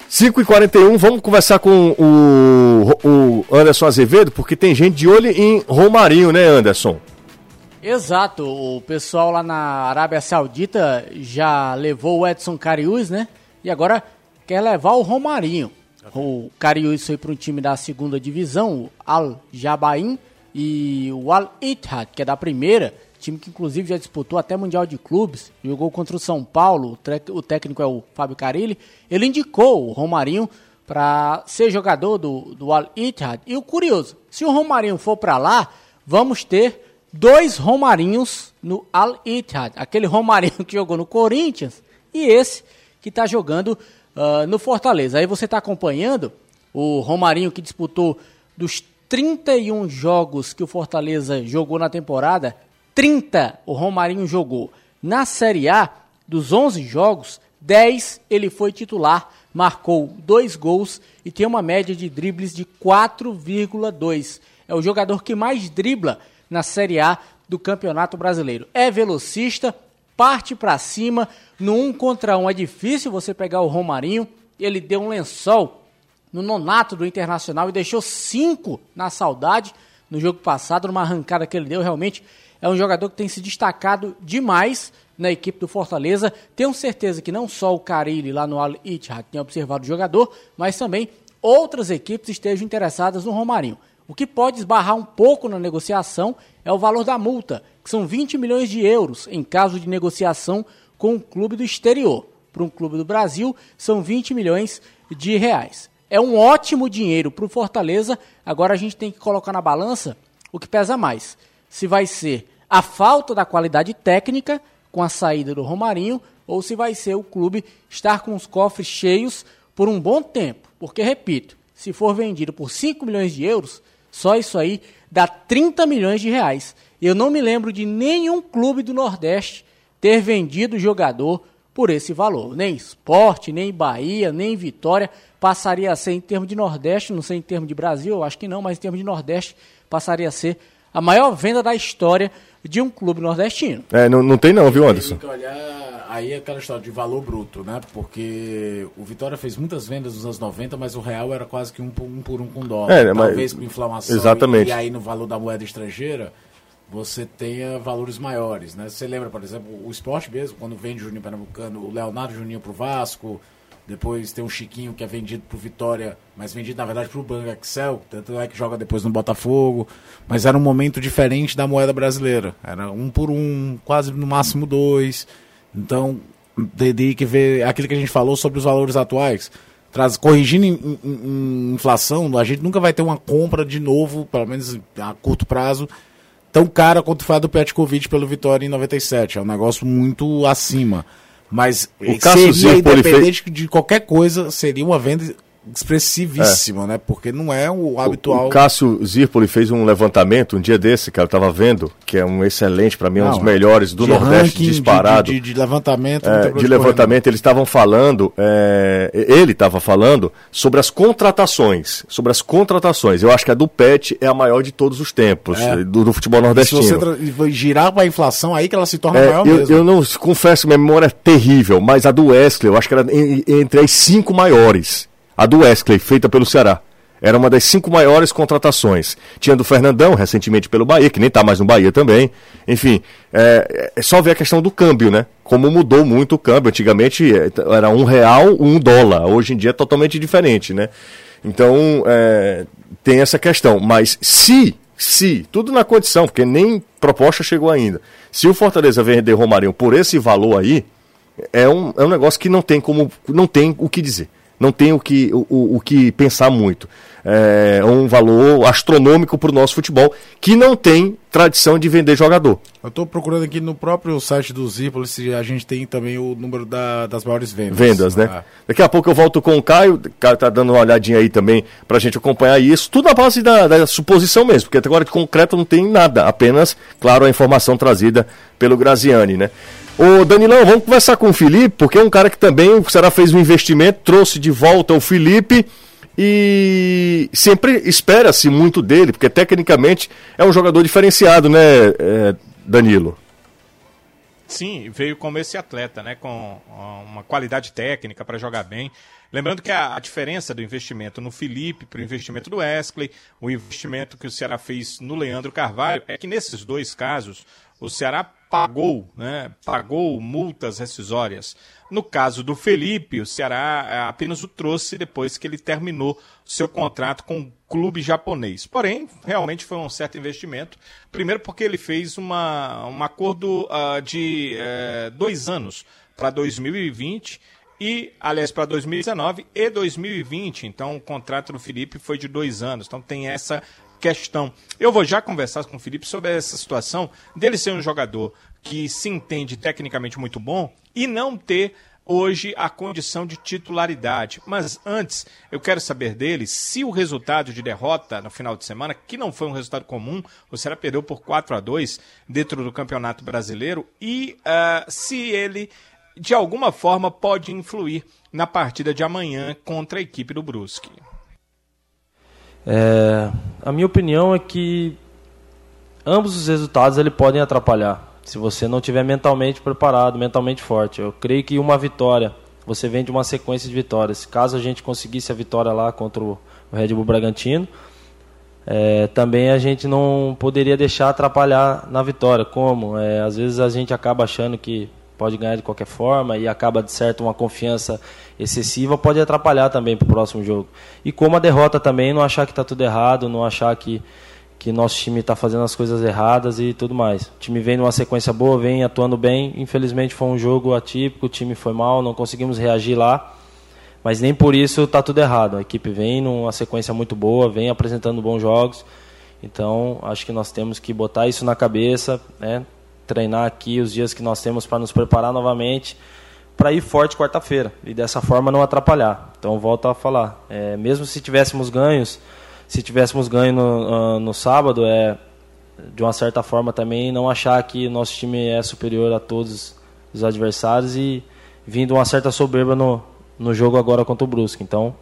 5h41, vamos conversar com o, o Anderson Azevedo, porque tem gente de olho em Romarinho, né, Anderson? Exato, o pessoal lá na Arábia Saudita já levou o Edson Cariús, né? E agora quer levar o Romarinho. O Cariús foi para um time da segunda divisão, o Al Jabain, e o Al Ittihad, que é da primeira, time que inclusive já disputou até Mundial de Clubes, jogou contra o São Paulo, o técnico é o Fábio Carilli, ele indicou o Romarinho para ser jogador do, do Al Ittihad. E o curioso, se o Romarinho for para lá, vamos ter dois Romarinhos no Al Ittihad. Aquele Romarinho que jogou no Corinthians e esse que está jogando uh, no Fortaleza. Aí você está acompanhando o Romarinho que disputou dos 31 jogos que o Fortaleza jogou na temporada, 30 o Romarinho jogou. Na Série A, dos 11 jogos, 10 ele foi titular, marcou 2 gols e tem uma média de dribles de 4,2. É o jogador que mais dribla na Série A do Campeonato Brasileiro. É velocista, parte para cima, no um contra um é difícil você pegar o Romarinho. Ele deu um lençol no nonato do Internacional e deixou cinco na saudade no jogo passado, numa arrancada que ele deu. Realmente é um jogador que tem se destacado demais na equipe do Fortaleza. Tenho certeza que não só o Carilli lá no Al Ittihad tinha observado o jogador, mas também outras equipes estejam interessadas no Romarinho. O que pode esbarrar um pouco na negociação é o valor da multa, que são 20 milhões de euros em caso de negociação com um clube do exterior. Para um clube do Brasil, são 20 milhões de reais. É um ótimo dinheiro para o Fortaleza. Agora a gente tem que colocar na balança o que pesa mais se vai ser a falta da qualidade técnica com a saída do Romarinho ou se vai ser o clube estar com os cofres cheios por um bom tempo. Porque, repito, se for vendido por 5 milhões de euros, só isso aí dá 30 milhões de reais. Eu não me lembro de nenhum clube do Nordeste ter vendido jogador por esse valor. Nem esporte, nem Bahia, nem Vitória passaria a ser em termos de Nordeste, não sei em termos de Brasil, eu acho que não, mas em termos de Nordeste passaria a ser a maior venda da história de um clube nordestino. É, não, não tem não, viu, Anderson? Tem que olhar aí aquela história de valor bruto, né? Porque o Vitória fez muitas vendas nos anos 90, mas o real era quase que um por um, por um com dólar. É, Talvez mas... com inflamação Exatamente. E, e aí no valor da moeda estrangeira você tenha valores maiores, né? Você lembra, por exemplo, o esporte mesmo, quando vende o Juninho Pernambucano, o Leonardo Juninho pro Vasco, depois tem o Chiquinho que é vendido pro Vitória, mas vendido na verdade pro Banco Excel, tanto é que joga depois no Botafogo. Mas era um momento diferente da moeda brasileira. Era um por um, quase no máximo dois. Então, teria que ver aquilo que a gente falou sobre os valores atuais. Traz, corrigindo em, em, em inflação, a gente nunca vai ter uma compra de novo, pelo menos a curto prazo, tão cara quanto foi a do Petkovic pelo Vitória em 97. É um negócio muito acima. Mas o seria, independente de qualquer coisa, seria uma venda expressivíssima, é. né? Porque não é o habitual. O, Cássio Zirpoli fez um levantamento um dia desse, cara, eu tava vendo, que é um excelente, para mim, não, um dos melhores do Nordeste disparado. De, de, de levantamento. É, de levantamento, eles estavam falando, é, ele estava falando sobre as contratações. Sobre as contratações. Eu acho que a do Pet é a maior de todos os tempos, é. do, do, futebol nordestino. se você girar para a inflação, aí que ela se torna é, maior eu, mesmo. Eu não confesso, minha memória é terrível, mas a do Wesley, eu acho que era entre as cinco maiores a do Wesley, feita pelo Ceará. Era uma das cinco maiores contratações. Tinha do Fernandão, recentemente pelo Bahia, que nem está mais no Bahia também. Enfim, é, é, só ver a questão do câmbio, né? Como mudou muito o câmbio. Antigamente é, era um real, um dólar. Hoje em dia é totalmente diferente, né? Então, é, tem essa questão. Mas se, se, tudo na condição, porque nem proposta chegou ainda. Se o Fortaleza vender Romarinho por esse valor aí, é um, é um negócio que não tem como, não tem o que dizer não tem o que, o, o que pensar muito. É um valor astronômico para o nosso futebol, que não tem tradição de vender jogador. Eu estou procurando aqui no próprio site do Zipoli se a gente tem também o número da, das maiores vendas. Vendas, né? Ah. Daqui a pouco eu volto com o Caio, o Caio está dando uma olhadinha aí também para a gente acompanhar isso, tudo na base da, da suposição mesmo, porque até agora de concreto não tem nada, apenas, claro, a informação trazida pelo Graziani, né? Ô Danilão, vamos conversar com o Felipe, porque é um cara que também o Ceará fez um investimento, trouxe de volta o Felipe e sempre espera-se muito dele, porque tecnicamente é um jogador diferenciado, né, é, Danilo? Sim, veio como esse atleta, né, com uma qualidade técnica para jogar bem. Lembrando que a, diferença do investimento no Felipe para o investimento do Wesley, o investimento que o Ceará fez no Leandro Carvalho, é que nesses dois casos o Ceará pagou, né, pagou multas rescisórias. No caso do Felipe, o Ceará eh, apenas o trouxe depois que ele terminou seu contrato com o clube japonês. Porém, realmente foi um certo investimento. Primeiro porque ele fez uma, um acordo uh, de uh, dois anos para 2020 e, aliás, para 2019 e 2020. Então, o contrato do Felipe foi de dois anos. Então, tem essa questão. Eu vou já conversar com o Felipe sobre essa situação dele ser um jogador que se entende tecnicamente muito bom e não ter hoje a condição de titularidade. Mas antes, eu quero saber dele se o resultado de derrota no final de semana, que não foi um resultado comum, o Ceará perdeu por 4 a 2 dentro do Campeonato Brasileiro, e uh, se ele de alguma forma pode influir na partida de amanhã contra a equipe do Brusque. É, a minha opinião é que ambos os resultados ele podem atrapalhar se você não tiver mentalmente preparado, mentalmente forte. Eu creio que uma vitória, você vem de uma sequência de vitórias. Caso a gente conseguisse a vitória lá contra o Red Bull Bragantino, é, também a gente não poderia deixar atrapalhar na vitória. Como? É, às vezes a gente acaba achando que pode ganhar de qualquer forma e acaba de certo uma confiança excessiva pode atrapalhar também para o próximo jogo. E como a derrota também, não achar que está tudo errado, não achar que, que nosso time está fazendo as coisas erradas e tudo mais. O time vem numa sequência boa, vem atuando bem. Infelizmente foi um jogo atípico, o time foi mal, não conseguimos reagir lá. Mas nem por isso está tudo errado. A equipe vem numa sequência muito boa, vem apresentando bons jogos. Então, acho que nós temos que botar isso na cabeça, né? Treinar aqui os dias que nós temos para nos preparar novamente para ir forte quarta-feira e dessa forma não atrapalhar. Então volto a falar, é, mesmo se tivéssemos ganhos, se tivéssemos ganho no, uh, no sábado, é de uma certa forma também não achar que nosso time é superior a todos os adversários e vindo uma certa soberba no, no jogo agora contra o Brusque. Então,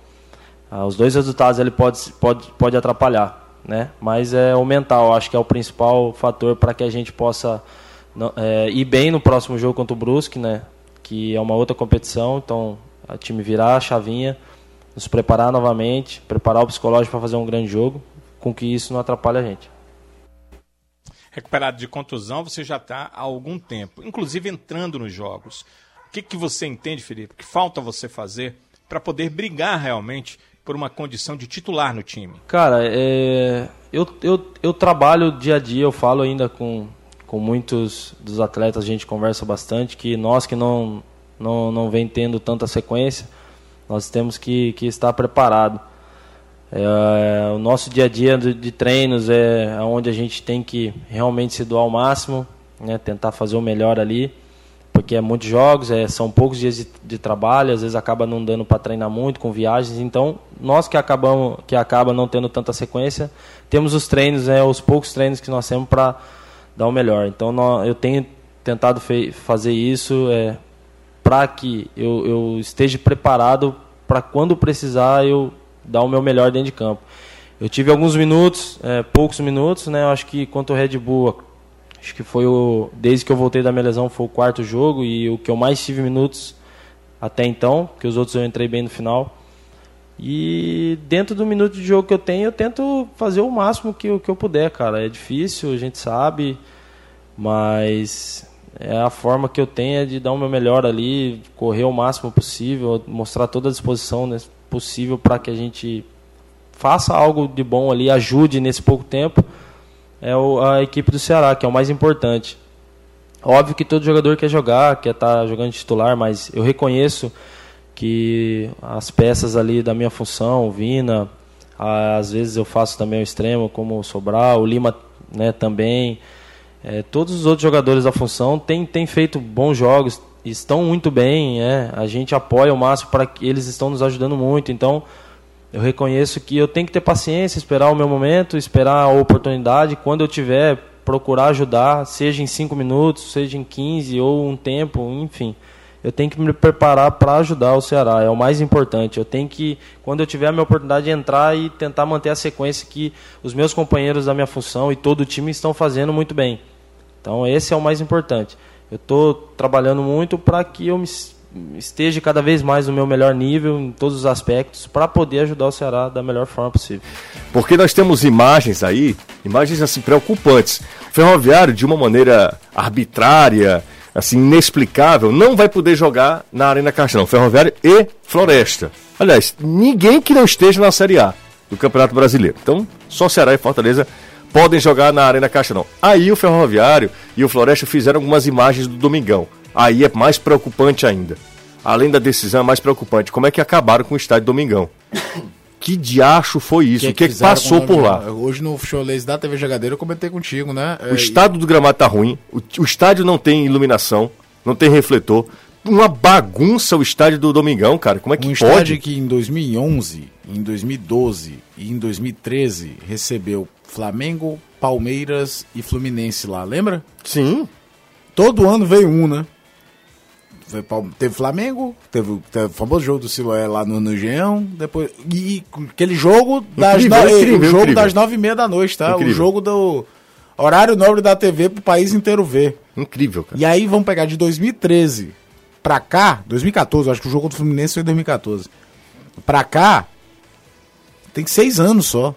uh, os dois resultados ele pode, pode, pode atrapalhar, né? Mas é o mental, acho que é o principal fator para que a gente possa é, ir bem no próximo jogo contra o Brusque, né? que é uma outra competição, então a time virar a chavinha, nos preparar novamente, preparar o psicológico para fazer um grande jogo, com que isso não atrapalhe a gente. Recuperado de contusão, você já está há algum tempo, inclusive entrando nos jogos. O que, que você entende, Felipe? O que falta você fazer para poder brigar realmente por uma condição de titular no time? Cara, é... eu, eu, eu trabalho dia a dia, eu falo ainda com, com muitos dos atletas a gente conversa bastante que nós que não não, não vem tendo tanta sequência nós temos que, que estar preparado é, o nosso dia a dia de, de treinos é onde a gente tem que realmente se doar ao máximo né, tentar fazer o melhor ali porque é muitos jogos, é, são poucos dias de, de trabalho, às vezes acaba não dando para treinar muito com viagens. Então, nós que acabamos, que acaba não tendo tanta sequência, temos os treinos, né, os poucos treinos que nós temos para dar o melhor. Então, eu tenho tentado fazer isso é, para que eu, eu esteja preparado para quando precisar eu dar o meu melhor dentro de campo. Eu tive alguns minutos, é, poucos minutos, né? Eu acho que quanto ao Red Bull, acho que foi o desde que eu voltei da minha lesão foi o quarto jogo e o que eu mais tive minutos até então, que os outros eu entrei bem no final. E dentro do minuto de jogo que eu tenho, eu tento fazer o máximo que, que eu puder, cara. É difícil, a gente sabe, mas é a forma que eu tenho é de dar o meu melhor ali, correr o máximo possível, mostrar toda a disposição né, possível para que a gente faça algo de bom ali, ajude nesse pouco tempo é a equipe do Ceará, que é o mais importante. Óbvio que todo jogador quer jogar, quer estar tá jogando titular, mas eu reconheço que as peças ali da minha função, Vina, às vezes eu faço também o extremo, como o Sobral, o Lima né, também. É, todos os outros jogadores da função têm, têm feito bons jogos, estão muito bem, é, a gente apoia o máximo para que eles estão nos ajudando muito. Então, eu reconheço que eu tenho que ter paciência, esperar o meu momento, esperar a oportunidade. Quando eu tiver, procurar ajudar, seja em 5 minutos, seja em 15 ou um tempo, enfim. Eu tenho que me preparar para ajudar o Ceará, é o mais importante. Eu tenho que, quando eu tiver a minha oportunidade de entrar e tentar manter a sequência que os meus companheiros da minha função e todo o time estão fazendo muito bem. Então, esse é o mais importante. Eu estou trabalhando muito para que eu esteja cada vez mais no meu melhor nível em todos os aspectos para poder ajudar o Ceará da melhor forma possível. Porque nós temos imagens aí, imagens assim preocupantes. O Ferroviário de uma maneira arbitrária, assim inexplicável, não vai poder jogar na Arena Castelão, Ferroviário e Floresta. Aliás, ninguém que não esteja na Série A do Campeonato Brasileiro. Então, só Ceará e Fortaleza podem jogar na Arena Castelão. Aí o Ferroviário e o Floresta fizeram algumas imagens do Domingão. Aí é mais preocupante ainda. Além da decisão, é mais preocupante. Como é que acabaram com o estádio Domingão? Que diacho foi isso? Que o que, é que passou por lá? Hoje no showlays da TV Jogadeira eu comentei contigo, né? O é, estado do gramado tá ruim, o, o estádio não tem iluminação, não tem refletor. Uma bagunça o estádio do Domingão, cara. Como é que um pode? Um estádio que em 2011, em 2012 e em 2013 recebeu Flamengo, Palmeiras e Fluminense lá, lembra? Sim. Todo ano veio um, né? Teve Flamengo, teve, teve o famoso jogo do Siloé lá no, no Geão, depois. E, aquele jogo das, incrível, no, incrível, o jogo incrível. das nove e meia da noite, tá? O jogo do horário nobre da TV pro país inteiro ver. Incrível, cara. E aí vamos pegar de 2013 pra cá, 2014, acho que o jogo do Fluminense foi 2014. Pra cá, tem seis anos só.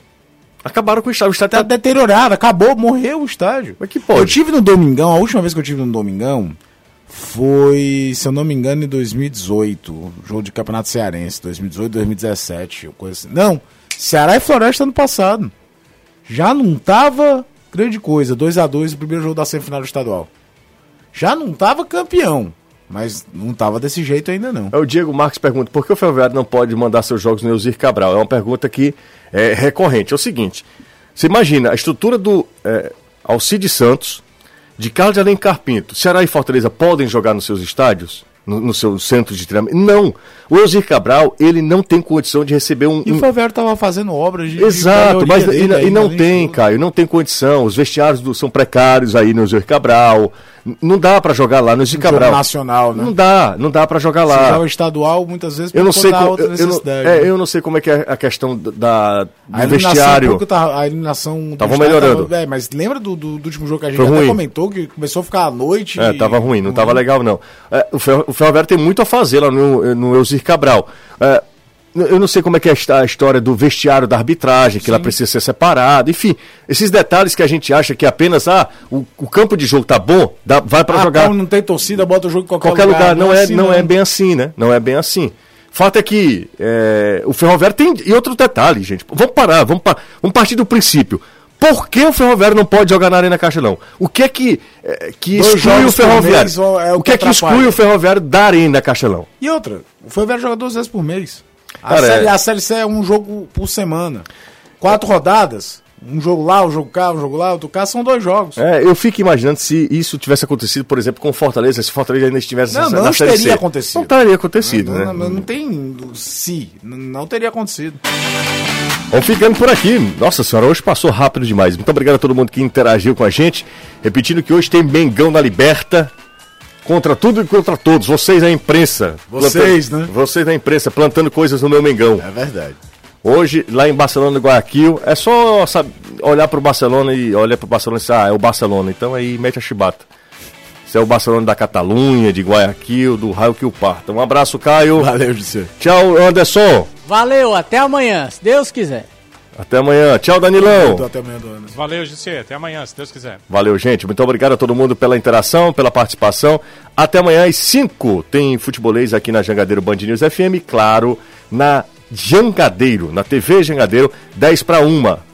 Acabaram com o estádio. O estádio tá, tá deteriorado, acabou, morreu o estádio. Mas que pode? Eu tive no Domingão, a última vez que eu tive no Domingão foi, se eu não me engano, em 2018. Jogo de Campeonato Cearense, 2018, 2017. Coisa assim. Não, Ceará e Floresta ano passado. Já não tava grande coisa. 2 a 2 o primeiro jogo da semifinal estadual. Já não tava campeão. Mas não tava desse jeito ainda não. É o Diego Marques pergunta, por que o Ferroviário não pode mandar seus jogos no Eusir Cabral? É uma pergunta que é recorrente. É o seguinte, você imagina a estrutura do é, Alcide Santos, de Carlos de Alencar Pinto, Ceará e Fortaleza podem jogar nos seus estádios? No, no seu centro de treinamento? Não! O Elzir Cabral, ele não tem condição de receber um. E o Favero estava fazendo obras de. Exato, de mas e, e, não tem, Caio, não tem condição. Os vestiários do, são precários aí no Elzir Cabral. Não dá para jogar lá no Elzir Cabral. nacional, né? Não dá, não dá para jogar lá. Se joga estadual, muitas vezes eu não sei como, eu, eu, não, é, eu não sei como é que é a questão da, do a vestiário. Tá, a eliminação tava melhorando. Tava, é, mas lembra do, do, do, último jogo que a gente até comentou, que começou a ficar à noite? É, e... tava ruim, não tava legal não. É, o Ferroviário tem muito a fazer lá no, no Elzir Cabral. É, eu não sei como é que é a história do vestiário da arbitragem, que Sim. ela precisa ser separada, enfim, esses detalhes que a gente acha que apenas ah, o, o campo de jogo tá bom, dá, vai para ah, jogar. não tem torcida, bota o jogo em qualquer, qualquer lugar. lugar. Não, não, é, assim, não, não, é bem assim, né? Não é bem assim. Fato é que é, o Ferroviário tem. E outro detalhe, gente. Vamos parar, vamos, vamos partir do princípio. Por que o Ferroviário não pode jogar na Arena Castelão? O que é que, é, que exclui o Ferroviário? É o, o que, é que exclui o Ferroviário da Arena Castelão? E outra, o Ferroviário joga duas vezes por mês. A, Cara, série, é... a Série C é um jogo por semana. Quatro rodadas, Um jogo lá, um jogo cá, um jogo lá, outro cá, são dois jogos. É, eu fico imaginando se isso tivesse acontecido, por exemplo, com Fortaleza, se Fortaleza ainda estivesse Não, na não Série teria C. acontecido. Não teria acontecido, não, né? não, não tem se, não, não teria acontecido. Vamos ficando por aqui. Nossa senhora, hoje passou rápido demais. Muito obrigado a todo mundo que interagiu com a gente. Repetindo que hoje tem Mengão na Liberta. Contra tudo e contra todos. Vocês a imprensa. Vocês, Plantando- né? Vocês da imprensa plantando coisas no meu Mengão. É verdade. Hoje, lá em Barcelona, Guayaquil, é só sabe, olhar pro Barcelona e olhar pro Barcelona e dizer, ah, é o Barcelona. Então aí mete a chibata. Isso é o Barcelona da Catalunha, de Guayaquil, do raio que o parta. Um abraço, Caio. Valeu, José. Tchau, Anderson. Valeu, até amanhã, se Deus quiser. Até amanhã. Tchau, Danilão. Até amanhã do ano. Valeu, José. Até amanhã, se Deus quiser. Valeu, gente. Muito obrigado a todo mundo pela interação, pela participação. Até amanhã às 5 tem futebolês aqui na Jangadeiro Band News FM, claro, na Jangadeiro, na TV Jangadeiro, 10 para 1.